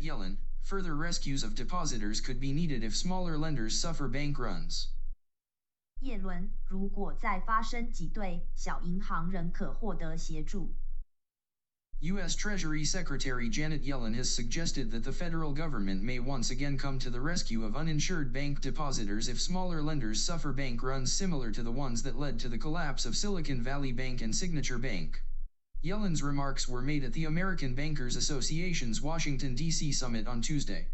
Janet Yellen, further rescues of depositors could be needed if smaller lenders suffer bank runs. 耶伦，如果再发生挤兑，小银行仍可获得协助。U.S. Treasury Secretary Janet Yellen has suggested that the federal government may once again come to the rescue of uninsured bank depositors if smaller lenders suffer bank runs similar to the ones that led to the collapse of Silicon Valley Bank and Signature Bank. Yellen's remarks were made at the American Bankers Association's Washington, D.C. summit on Tuesday.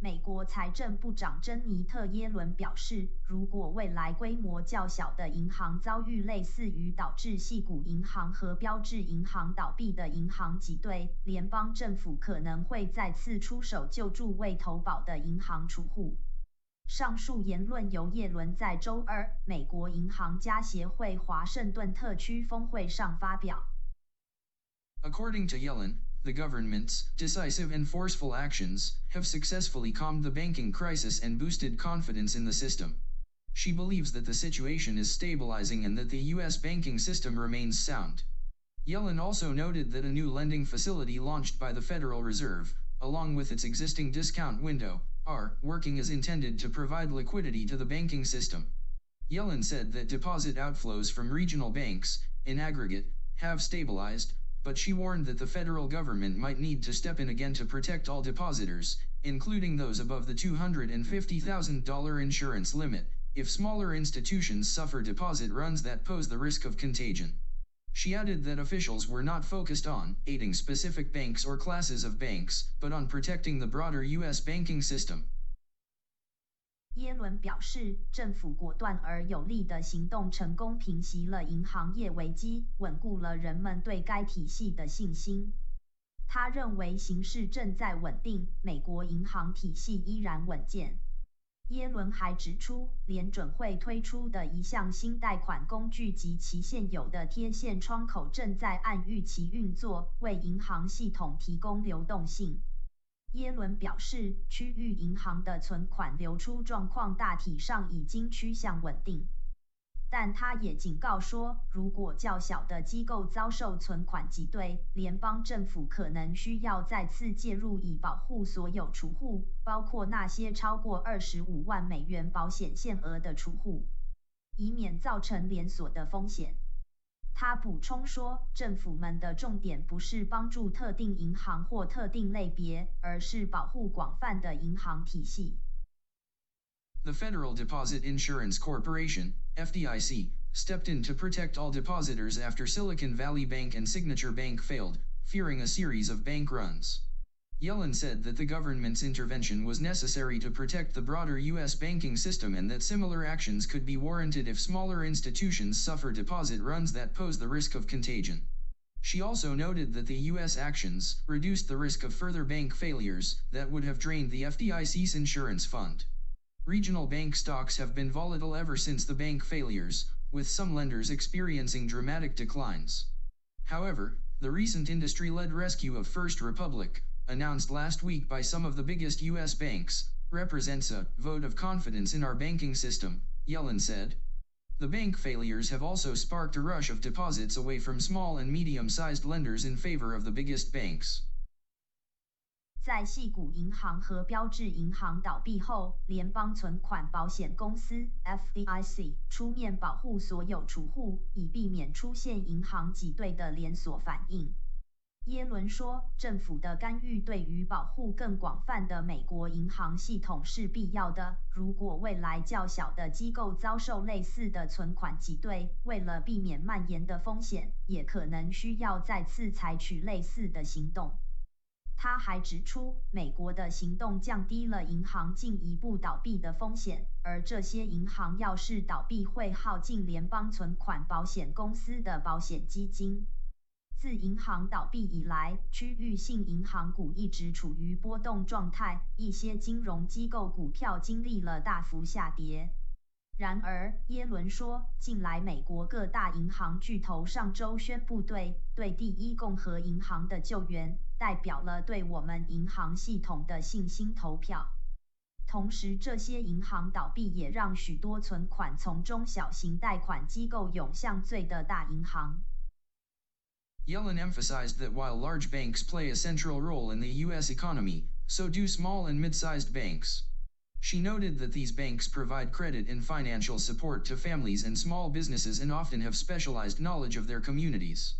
美国财政部长珍妮特·耶伦表示，如果未来规模较小的银行遭遇类似于导致系股银行和标志银行倒闭的银行挤兑，联邦政府可能会再次出手救助未投保的银行储户。上述言论由耶伦在周二美国银行家协会华盛顿特区峰会上发表。According to Yellen, the government's decisive and forceful actions have successfully calmed the banking crisis and boosted confidence in the system. She believes that the situation is stabilizing and that the U.S. banking system remains sound. Yellen also noted that a new lending facility launched by the Federal Reserve, along with its existing discount window, are working as intended to provide liquidity to the banking system. Yellen said that deposit outflows from regional banks, in aggregate, have stabilized, but she warned that the federal government might need to step in again to protect all depositors, including those above the $250,000 insurance limit, if smaller institutions suffer deposit runs that pose the risk of contagion. She added that officials were not focused on aiding specific banks or classes of banks, but on protecting the broader U.S. banking system. 耶伦表示，政府果断而有力的行动成功平息了银行业危机，稳固了人们对该体系的信心。他认为形势正在稳定，美国银行体系依然稳健。耶伦还指出，联准会推出的一项新贷款工具及其现有的贴现窗口正在按预期运作，为银行系统提供流动性。耶伦表示，区域银行的存款流出状况大体上已经趋向稳定，但他也警告说，如果较小的机构遭受存款挤兑，联邦政府可能需要再次介入以保护所有储户，包括那些超过二十五万美元保险限额的储户，以免造成连锁的风险。他补充说，政府们的重点不是帮助特定银行或特定类别，而是保护广泛的银行体系。The Federal Deposit Insurance Corporation, FDIC, stepped in to protect all depositors after Silicon Valley Bank and Signature Bank failed, fearing a series of bank runs. Yellen said that the government's intervention was necessary to protect the broader U.S. banking system and that similar actions could be warranted if smaller institutions suffer deposit runs that pose the risk of contagion. She also noted that the U.S. actions reduced the risk of further bank failures that would have drained the FDIC's insurance fund. Regional bank stocks have been volatile ever since the bank failures, with some lenders experiencing dramatic declines. However, the recent industry-led rescue of First Republic, announced last week by some of the biggest U.S. banks, represents a vote of confidence in our banking system, Yellen said. The bank failures have also sparked a rush of deposits away from small and medium-sized lenders in favor of the biggest banks. 在系股银行和标志银行倒闭后，联邦存款保险公司 （FDIC） 出面保护所有储户，以避免出现银行挤兑的连锁反应。耶伦说，政府的干预对于保护更广泛的美国银行系统是必要的。如果未来较小的机构遭受类似的存款挤兑，为了避免蔓延的风险，也可能需要再次采取类似的行动。他还指出，美国的行动降低了银行进一步倒闭的风险，而这些银行要是倒闭，会耗尽联邦存款保险公司的保险基金。自银行倒闭以来，区域性银行股一直处于波动状态，一些金融机构股票经历了大幅下跌。然而，耶伦说，近来美国各大银行巨头上周宣布对对第一共和银行的救援，代表了对我们银行系统的信心投票。同时，这些银行倒闭也让许多存款从中小型贷款机构涌向最的大银行。 Yellen emphasized that while large banks play a central role in the U.S. economy, so do small and mid-sized banks. She noted that these banks provide credit and financial support to families and small businesses and often have specialized knowledge of their communities.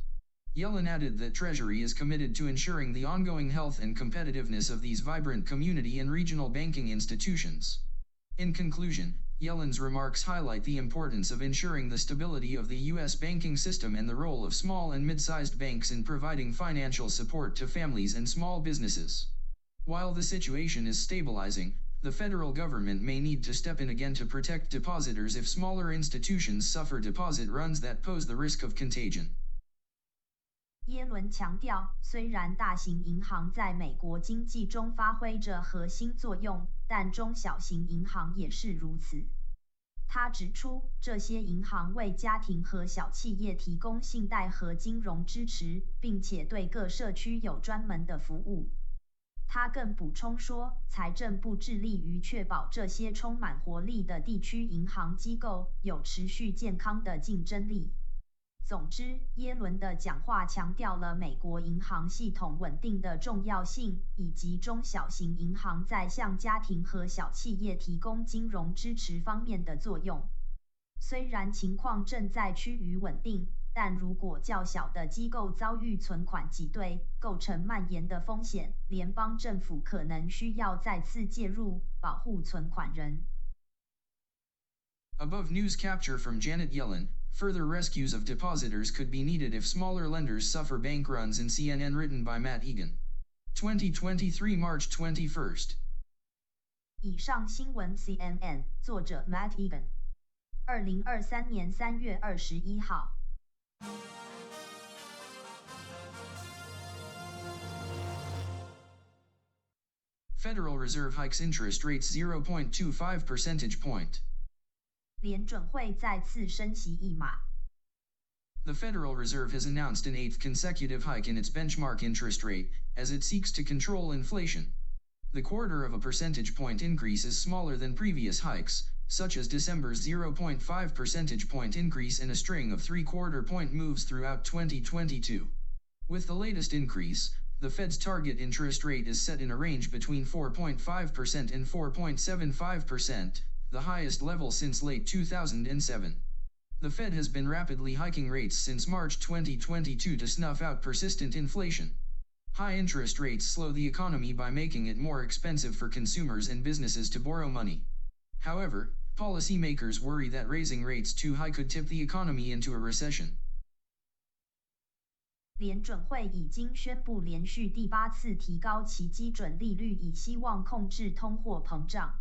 Yellen added that Treasury is committed to ensuring the ongoing health and competitiveness of these vibrant community and regional banking institutions. In conclusion, Yellen's remarks highlight the importance of ensuring the stability of the U.S. banking system and the role of small and mid-sized banks in providing financial support to families and small businesses. While the situation is stabilizing, the federal government may need to step in again to protect depositors if smaller institutions suffer deposit runs that pose the risk of contagion. 耶伦强调，虽然大型银行在美国经济中发挥着核心作用，但中小型银行也是如此。他指出，这些银行为家庭和小企业提供信贷和金融支持，并且对各社区有专门的服务。他更补充说，财政部致力于确保这些充满活力的地区银行机构有持续健康的竞争力。总之，耶伦的讲话强调了美国银行系统稳定的重要性，以及中小型银行在向家庭和小企业提供金融支持方面的作用。虽然情况正在趋于稳定，但如果较小的机构遭遇存款挤兑，构成蔓延的风险，联邦政府可能需要再次介入，保护存款人。Above news capture from Janet Yellen. Further rescues of depositors could be needed if smaller lenders suffer bank runs in CNN written by Matt Egan. 2023 March 21st. 以上新闻 CNN 作者 Matt Egan，二零二三年三月二十一号。Federal Reserve hikes interest rates 0.25 percentage point. 联准会再次升息一码。The Federal Reserve has announced an eighth consecutive hike in its benchmark interest rate, as it seeks to control inflation. The quarter of a percentage point increase is smaller than previous hikes, such as December's 0.5 percentage point increase and a string of three-quarter point moves throughout 2022. With the latest increase, the Fed's target interest rate is set in a range between 4.5% and 4.75%, the highest level since late 2007. The Fed has been rapidly hiking rates since March 2022 to snuff out persistent inflation. High interest rates slow the economy by making it more expensive for consumers and businesses to borrow money. However, policymakers worry that raising rates too high could tip the economy into a recession. 联准会已经宣布连续第八次提高其基准利率，以希望控制通货膨胀。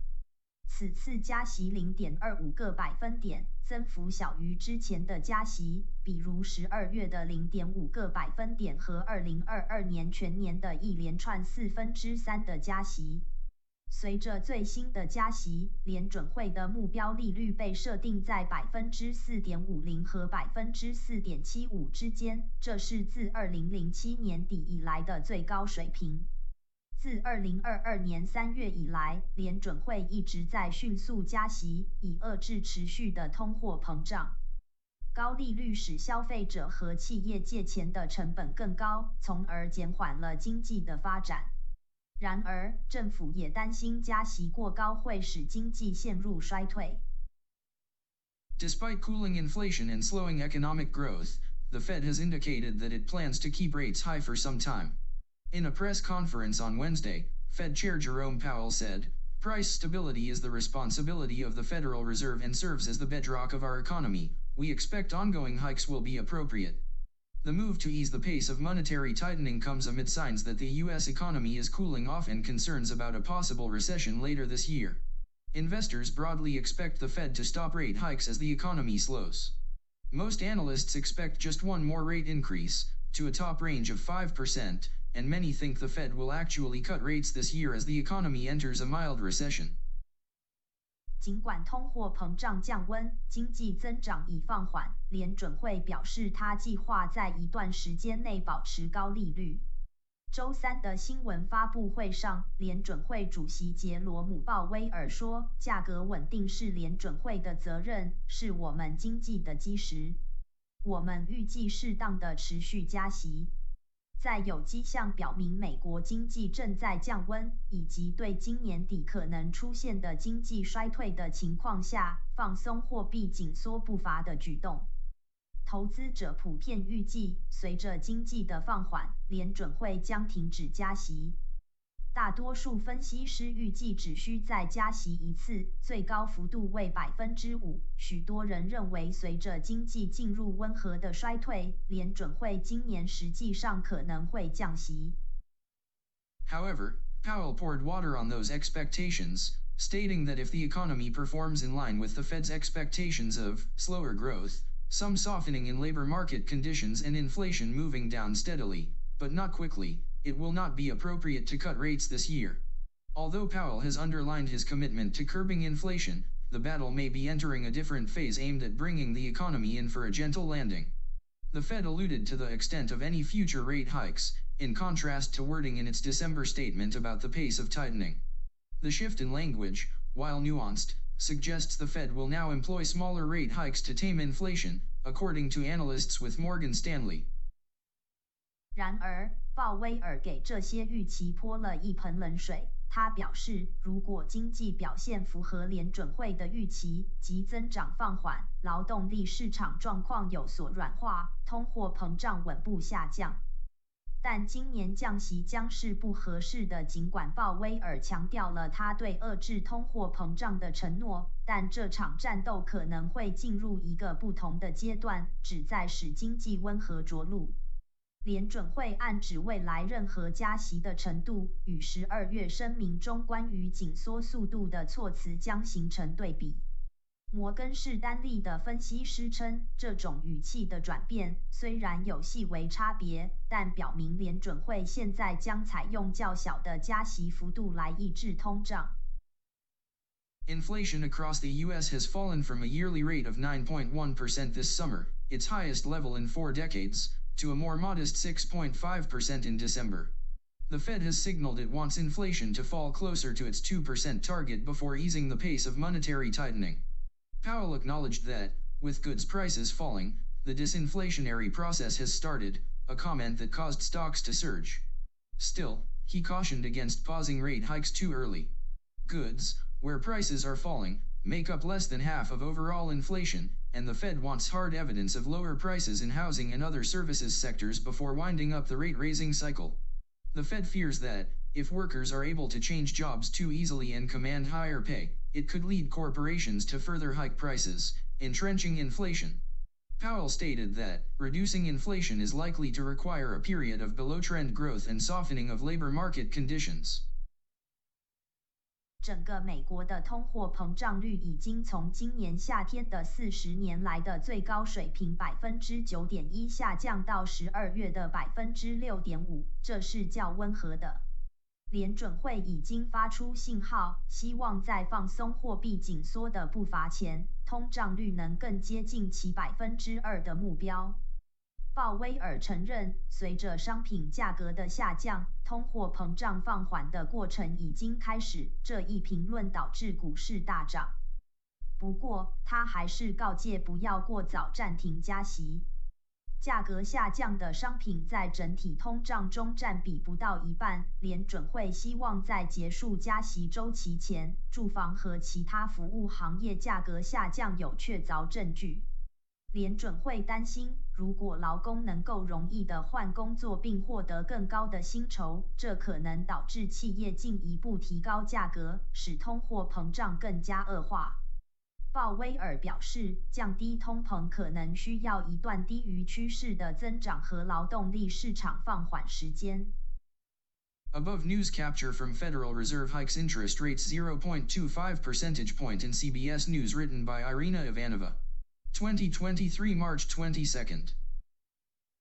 此次加息零点二五个百分点，增幅小于之前的加息，比如十二月的零点五个百分点和二零二二年全年的一连串四分之三的加息。随着最新的加息，联准会的目标利率被设定在百分之四点五零和百分之四点七五之间，这是自二零零七年底以来的最高水平。自二零二二年三月以来，联准会一直在迅速加息，以遏制持续的通货膨胀。高利率使消费者和企业借钱的成本更高，从而减缓了经济的发展。然而，政府也担心加息过高会使经济陷入衰退。Despite cooling inflation and slowing economic growth, the Fed has indicated that it plans to keep rates high for some time. In a press conference on Wednesday, Fed Chair Jerome Powell said, Price stability is the responsibility of the Federal Reserve and serves as the bedrock of our economy. We expect ongoing hikes will be appropriate. The move to ease the pace of monetary tightening comes amid signs that the U.S. economy is cooling off and concerns about a possible recession later this year. Investors broadly expect the Fed to stop rate hikes as the economy slows. Most analysts expect just one more rate increase, to a top range of 5%, and many think the Fed will actually cut rates this year as the economy enters a mild recession. 尽管通货膨胀降温，经济增长已放缓，联准会表示它计划在一段时间内保持高利率。周三的新闻发布会上，联准会主席杰罗姆·鲍威尔说：“价格稳定是联准会的责任，是我们经济的基石。”我们预计适当的持续加息。在有迹象表明美国经济正在降温，以及对今年底可能出现的经济衰退的情况下，放松货币紧缩步伐的举动。投资者普遍预计，随着经济的放缓，联准会将停止加息。大多数分析师预计只需再加息一次，最高幅度为百分之五。许多人认为，随着经济进入温和的衰退，联准会今年实际上可能会降息。However, Powell poured water on those expectations, stating that if the economy performs in line with the Fed's expectations of slower growth, some softening in labor market conditions and inflation moving down steadily, but not quickly, it will not be appropriate to cut rates this year. Although Powell has underlined his commitment to curbing inflation, the battle may be entering a different phase aimed at bringing the economy in for a gentle landing. The Fed alluded to the extent of any future rate hikes, in contrast to wording in its December statement about the pace of tightening. The shift in language, while nuanced, suggests the Fed will now employ smaller rate hikes to tame inflation, according to analysts with Morgan Stanley. 然而，鲍威尔给这些预期泼了一盆冷水。他表示，如果经济表现符合联准会的预期，即增长放缓，劳动力市场状况有所软化，通货膨胀稳步下降，但今年降息将是不合适的。尽管鲍威尔强调了他对遏制通货膨胀的承诺，但这场战斗可能会进入一个不同的阶段，旨在使经济温和着陆。联准会暗指未来任何加息的程度与十二月声明中关于紧缩速度的措辞将形成对比。摩根士丹利的分析师称，这种语气的转变虽然有细微差别，但表明联准会现在将采用较小的加息幅度来抑制通胀。Inflation across the U.S. has fallen from a yearly rate of 9.1% this summer, its highest level in four decades. To a more modest 6.5% in December. The Fed has signaled it wants inflation to fall closer to its 2% target before easing the pace of monetary tightening. Powell acknowledged that, with goods prices falling, the disinflationary process has started, a comment that caused stocks to surge. Still, he cautioned against pausing rate hikes too early. Goods, where prices are falling, make up less than half of overall inflation, and the Fed wants hard evidence of lower prices in housing and other services sectors before winding up the rate-raising cycle. The Fed fears that, if workers are able to change jobs too easily and command higher pay, it could lead corporations to further hike prices, entrenching inflation. Powell stated that, reducing inflation is likely to require a period of below-trend growth and softening of labor market conditions. 整个美国的通货膨胀率已经从今年夏天的四十年来的最高水平百分之九点一下降到十二月的百分之六点五，这是较温和的。联准会已经发出信号，希望在放松货币紧缩的步伐前，通胀率能更接近其百分之二的目标。鲍威尔承认，随着商品价格的下降，通货膨胀放缓的过程已经开始。这一评论导致股市大涨。不过，他还是告诫不要过早暂停加息。价格下降的商品在整体通胀中占比不到一半。联准会希望在结束加息周期前，住房和其他服务行业价格下降有确凿证据。联准会担心，如果劳工能够容易的换工作并获得更高的薪酬，这可能导致企业进一步提高价格，使通货膨胀更加恶化。鲍威尔表示，降低通膨可能需要一段低于趋势的增长和劳动力市场放缓时间。Above news capture from Federal Reserve hikes interest rates 0.25 percentage point in CBS News written by Irina Ivanova. 2023 March 22nd.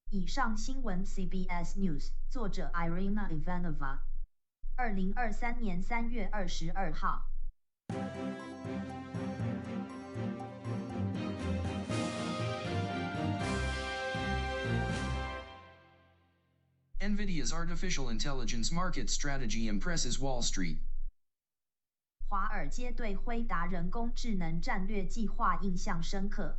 以上新闻 CBS News，作者 Irina Ivanova，二零二三年三月二十二号。NVIDIA's artificial intelligence market strategy impresses Wall Street. 华尔街对辉达人工智能战略计划印象深刻。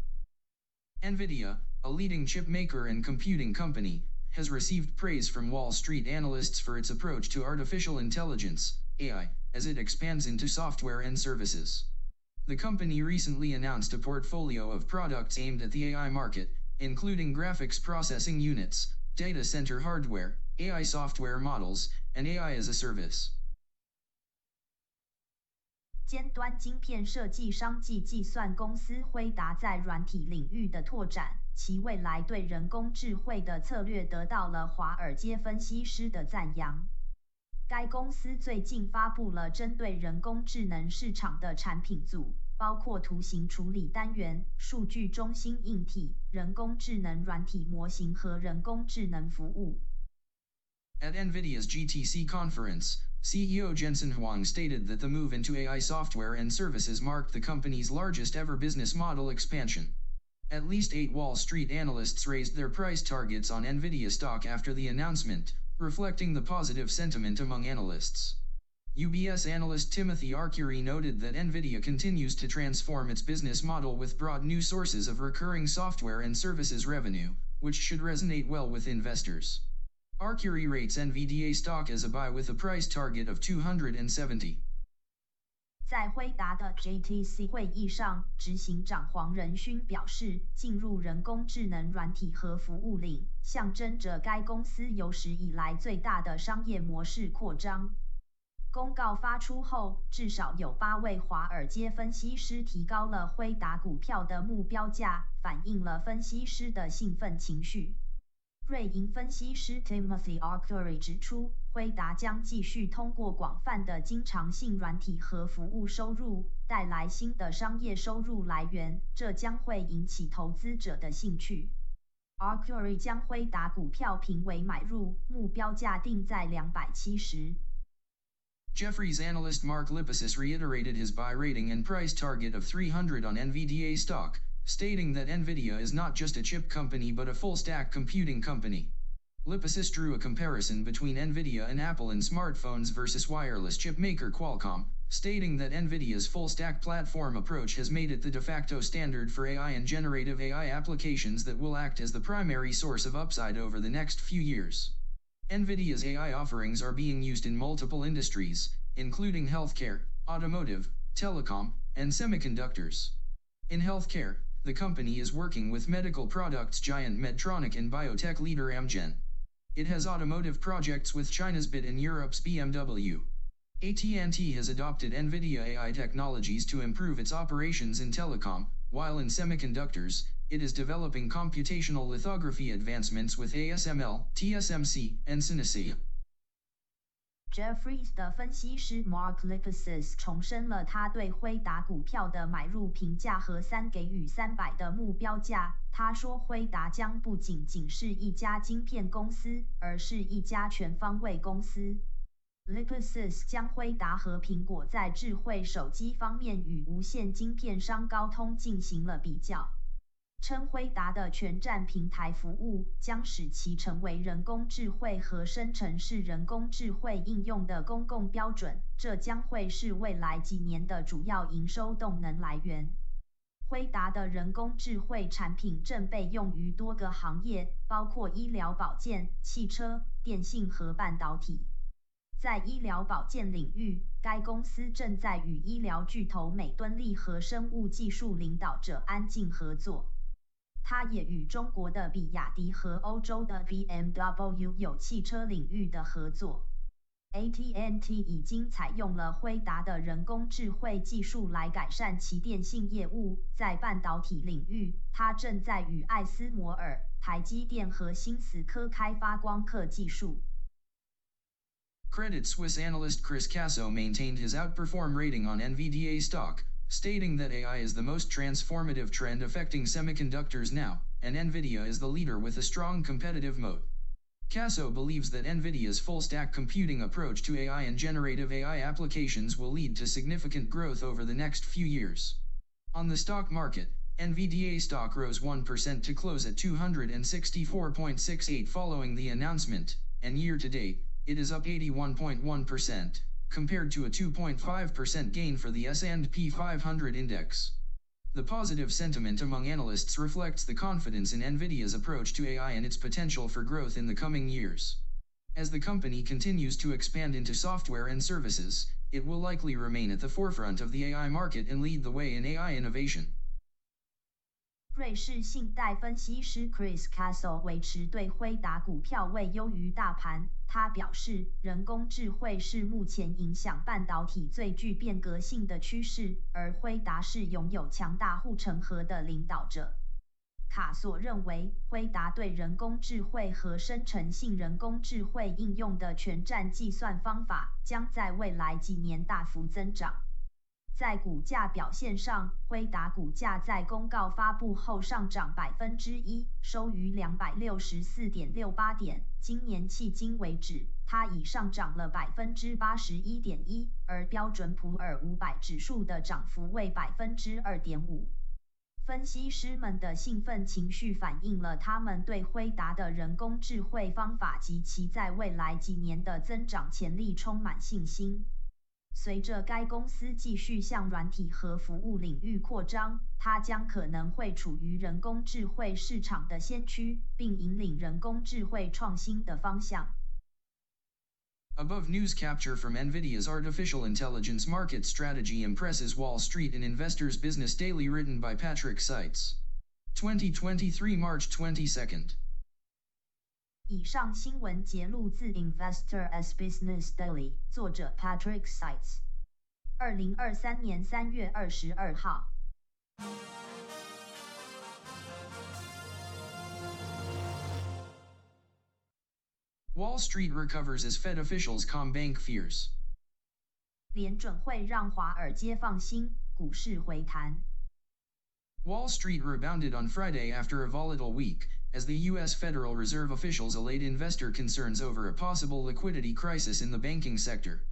NVIDIA, a leading chip maker and computing company, has received praise from Wall Street analysts for its approach to artificial intelligence, AI, as it expands into software and services. The company recently announced a portfolio of products aimed at the AI market, including graphics processing units, data center hardware, AI software models, and AI as a service. 尖端晶片设计商暨计算公司辉达在软体领域的拓展，其未来对人工智慧的策略得到了华尔街分析师的赞扬。该公司最近发布了针对人工智能市场的产品组，包括图形处理单元、数据中心硬体、人工智能软体模型和人工智能服务。At NVIDIA's GTC conference, CEO Jensen Huang stated that the move into AI software and services marked the company's largest ever business model expansion. At least eight Wall Street analysts raised their price targets on NVIDIA stock after the announcement, reflecting the positive sentiment among analysts. UBS analyst Timothy Arcuri noted that NVIDIA continues to transform its business model with broad new sources of recurring software and services revenue, which should resonate well with investors. Arcury rates NVDA stock as a buy with a price target of 270. 在辉达的 JTC 会议上，执行长黄仁勋表示，进入人工智能软体和服务领，象征着该公司有史以来最大的商业模式扩张。公告发出后，至少有八位华尔街分析师提高了辉达股票的目标价，反映了分析师的兴奋情绪。瑞银分析师 Timothy Arcuri 指出，辉达将继续通过广泛的经常性软体和服务收入，带来新的商业收入来源，这将会引起投资者的兴趣。Arcuri 将辉达股票评为买入，目标价定在两百七十。Jefferies analyst Mark Lipacis reiterated his buy rating and price target of 300 on NVDA stock, stating that NVIDIA is not just a chip company but a full-stack computing company. Lipacis drew a comparison between NVIDIA and Apple in smartphones versus wireless chip maker Qualcomm, stating that NVIDIA's full-stack platform approach has made it the de facto standard for AI and generative AI applications that will act as the primary source of upside over the next few years. NVIDIA's AI offerings are being used in multiple industries, including healthcare, automotive, telecom, and semiconductors. In healthcare, the company is working with medical products giant Medtronic and biotech leader Amgen. It has automotive projects with China's BYD and Europe's BMW. AT&T has adopted NVIDIA AI technologies to improve its operations in telecom, while in semiconductors, it is developing computational lithography advancements with ASML, TSMC, and Synopsys. Jeffries 的分析师 Mark Lipacis 重申了他对辉达股票的买入评价和三给予三百的目标价。他说，辉达将不仅仅是一家晶片公司，而是一家全方位公司。Lipacis 将辉达和苹果在智慧手机方面与无线晶片商高通进行了比较。称辉达的全站平台服务将使其成为人工智慧和生成式人工智慧应用的公共标准，这将会是未来几年的主要营收动能来源。辉达的人工智慧产品正被用于多个行业，包括医疗保健、汽车、电信和半导体。在医疗保健领域，该公司正在与医疗巨头美敦力和生物技术领导者安进合作。它也与中国的比亚迪和欧洲的 BMW 有汽车领域的合作。AT&T 已经采用了辉达的人工智慧技术来改善其电信业务。在半导体领域，它正在与艾斯摩尔、台积电和新思科开发光刻技术。Credit Swiss analyst Chris Casso maintained his outperform rating on NVDA stock, stating that AI is the most transformative trend affecting semiconductors now, and NVIDIA is the leader with a strong competitive moat. Caso believes that NVIDIA's full-stack computing approach to AI and generative AI applications will lead to significant growth over the next few years. On the stock market, NVDA stock rose 1% to close at 264.68 following the announcement, and year-to-date, it is up 81.1%, compared to a 2.5% gain for the S&P 500 index. The positive sentiment among analysts reflects the confidence in Nvidia's approach to AI and its potential for growth in the coming years. As the company continues to expand into software and services, it will likely remain at the forefront of the AI market and lead the way in AI innovation. 瑞士信贷分析师 Chris Castle 维持对辉达股票位优于大盘。他表示，人工智慧是目前影响半导体最具变革性的趋势，而辉达是拥有强大护城河的领导者。卡索认为，辉达对人工智慧和生成性人工智慧应用的全站计算方法，将在未来几年大幅增长。在股价表现上，辉达股价在公告发布后上涨百分之一，收于两百六十四点六八点。今年迄今为止，它已上涨了百分之八十一点一，而标准普尔五百指数的涨幅为百分之二点五。分析师们的兴奋情绪反映了他们对辉达的人工智慧方法及其在未来几年的增长潜力充满信心。随着该公司继续向软体和服务领域扩张，它将可能会处于人工智慧市场的先驱，并引领人工智慧创新的方向。Above news capture from NVIDIA's artificial intelligence market strategy impresses Wall Street and Investors Business Daily written by Patrick Seitz. 2023 March 22nd. 以上新闻节录自《Investor's Business Daily》，作者 Patrick Seitz，二零二三年三月二十二号。Wall Street recovers as Fed officials calm bank fears。联准会让华尔街放心，股市回弹。Wall Street rebounded on Friday after a volatile week as the U.S. Federal Reserve officials allayed investor concerns over a possible liquidity crisis in the banking sector.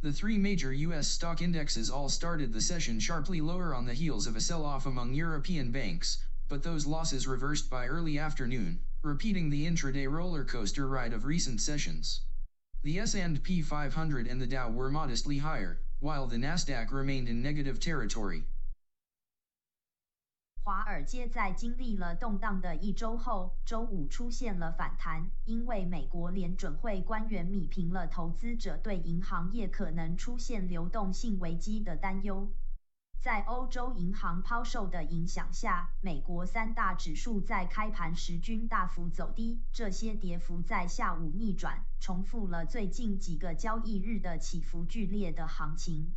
The three major U.S. stock indexes all started the session sharply lower on the heels of a sell-off among European banks, but those losses reversed by early afternoon, repeating the intraday roller coaster ride of recent sessions. The S&P 500 and the Dow were modestly higher, while the Nasdaq remained in negative territory. 华尔街在经历了动荡的一周后，周五出现了反弹，因为美国联准会官员米平了投资者对银行业可能出现流动性危机的担忧。在欧洲银行抛售的影响下，美国三大指数在开盘时均大幅走低，这些跌幅在下午逆转，重复了最近几个交易日的起伏剧烈的行情。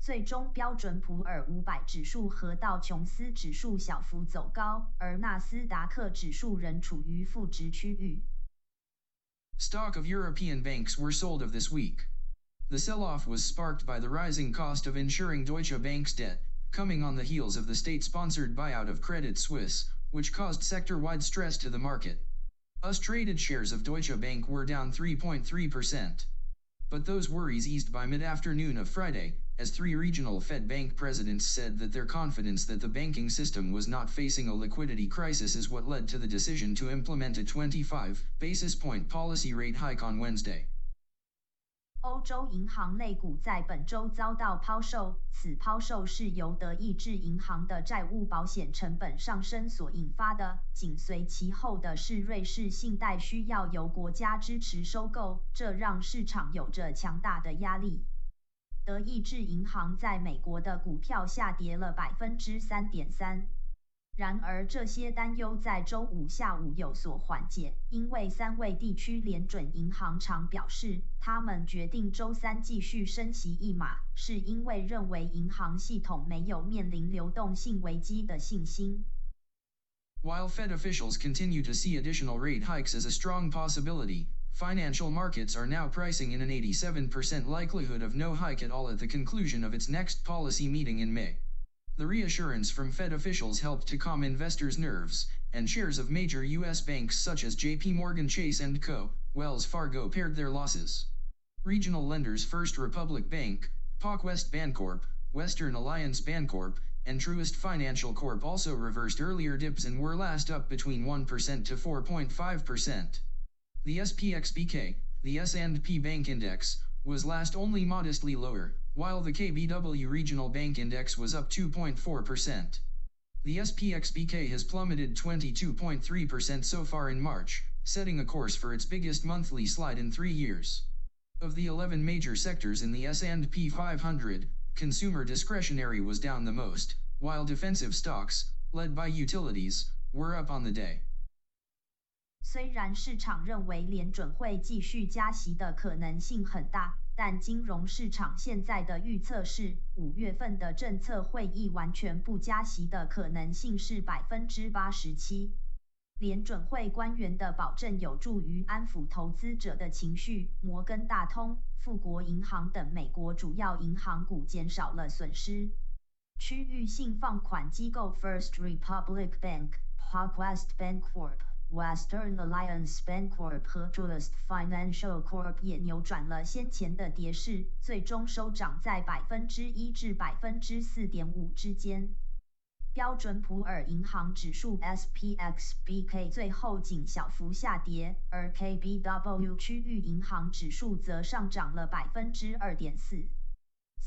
最终，标准普尔五百指数和道琼斯指数小幅走高，而纳斯达克指数仍处于负值区域。Stock of European banks were sold of this week. The sell-off was sparked by the rising cost of insuring Deutsche Bank's debt, coming on the heels of the state-sponsored buyout of Credit Suisse, which caused sector-wide stress to the market. US traded shares of Deutsche Bank were down 3.3%. But those worries eased by mid-afternoon of Friday, as three regional Fed bank presidents said that their confidence that the banking system was not facing a liquidity crisis is what led to the decision to implement a 25 basis point policy rate hike on Wednesday. 欧洲银行类股在本周遭到抛售，此抛售是由德意志银行的债务保险成本上升所引发的。紧随其后的是瑞士信贷需要由国家支持收购，这让市场有着强大的压力。德意志银行在美国的股票下跌了百分之三点三。然而，这些担忧在周五下午有所缓解，因为三位地区联准银行常表示，他们决定周三继续升息一码，是因为认为银行系统没有面临流动性危机的信心。While Fed officials continue to see additional rate hikes as a strong possibility, financial markets are now pricing in an 87% likelihood of no hike at all at the conclusion of its next policy meeting in May. The reassurance from Fed officials helped to calm investors' nerves, and shares of major U.S. banks such as JP Morgan Chase & Co., Wells Fargo pared their losses. Regional lenders First Republic Bank, PacWest Bancorp, Western Alliance Bancorp, and Truist Financial Corp also reversed earlier dips and were last up between 1% to 4.5%. The SPXBK, the S&P Bank Index, was last only modestly lower, while the KBW Regional Bank Index was up 2.4%. The SPXBK has plummeted 22.3% so far in March, setting a course for its biggest monthly slide in 3 years. Of the 11 major sectors in the S&P 500, consumer discretionary was down the most, while defensive stocks, led by utilities, were up on the day. 虽然市场认为联准会继续加息的可能性很大， 但金融市场现在的预测是，五月份的政策会议完全不加息的可能性是百分之八十七。联准会官员的保证有助于安抚投资者的情绪。摩根大通、富国银行等美国主要银行股减少了损失。区域性放款机构 First Republic Bank、Parkwest Bancorp。Western Alliance Bancorp 和 Truist Financial Corp 也扭转了先前的跌势，最终收涨在百分之一至百分之四点五之间。标准普尔银行指数 SPX-BK 最后仅小幅下跌，而 KBW 区域银行指数则上涨了百分之二点四。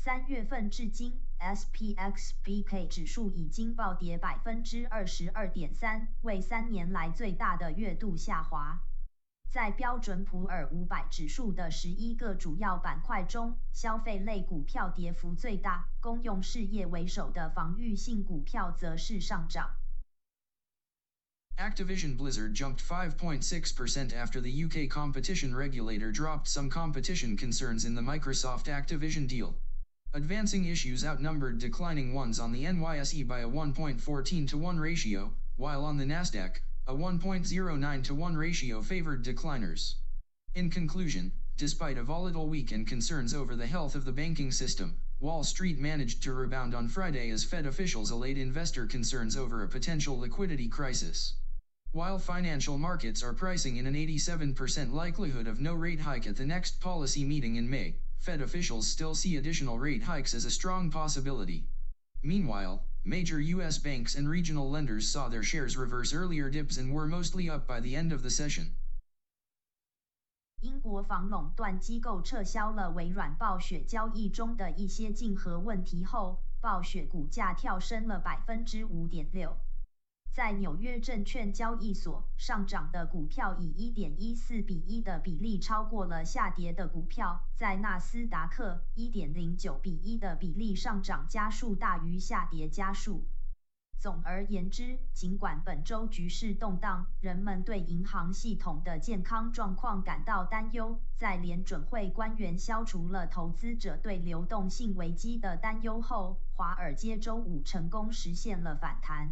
三月份至今，SPX-BK 指数已经暴跌百分之二十二点三，为三年来最大的月度下滑。在标准普尔五百指数的十一个主要板块中，消费类股票跌幅最大，公用事业为首的防御性股票则是上涨。Activision Blizzard jumped 5.6% after the UK competition regulator dropped some competition concerns in the Microsoft Activision deal. Advancing issues outnumbered declining ones on the NYSE by a 1.14 to 1 ratio, while on the Nasdaq, a 1.09 to 1 ratio favored decliners. In conclusion, despite a volatile week and concerns over the health of the banking system, Wall Street managed to rebound on Friday as Fed officials allayed investor concerns over a potential liquidity crisis. While financial markets are pricing in an 87% likelihood of no rate hike at the next policy meeting in May, Fed officials still see additional rate hikes as a strong possibility. Meanwhile, major U.S. banks and regional lenders saw their shares reverse earlier dips and were mostly up by the end of the session. 英国防垄断机构撤销了微软暴雪交易中的一些竞合问题后，暴雪股价跳升了百分之五点六。 在纽约证券交易所上涨的股票以一点一四比一的比例超过了下跌的股票，在纳斯达克一点零九比一的比例上涨加速大于下跌加速。总而言之，尽管本周局势动荡，人们对银行系统的健康状况感到担忧。在联准会官员消除了投资者对流动性危机的担忧后，华尔街周五成功实现了反弹。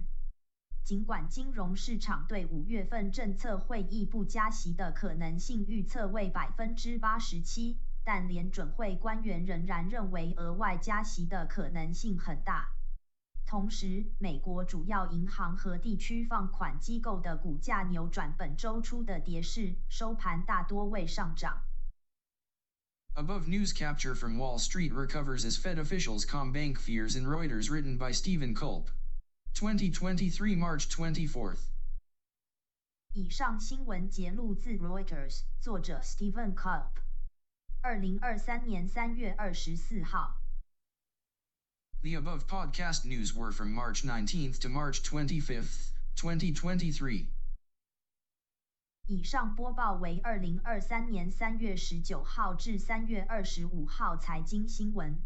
尽管金融市场对五月份政策会议不加息的可能性预测为百分之八十七，但联准会官员仍然认为额外加息的可能性很大。同时，美国主要银行和地区放款机构的股价扭转本周初的跌势，收盘大多未上涨。Above news capture from Wall Street recovers as Fed officials calm bank fears in Reuters written by Stephen Culp. 2023 March 24th. 以上新闻节录自 Reuters，作者 Stephen Culp。二零二三年三月二十四号。The above podcast news were from March 19th to March 25th, 2023. 以上播报为二零二三年三月十九号至三月二十五号财经新闻。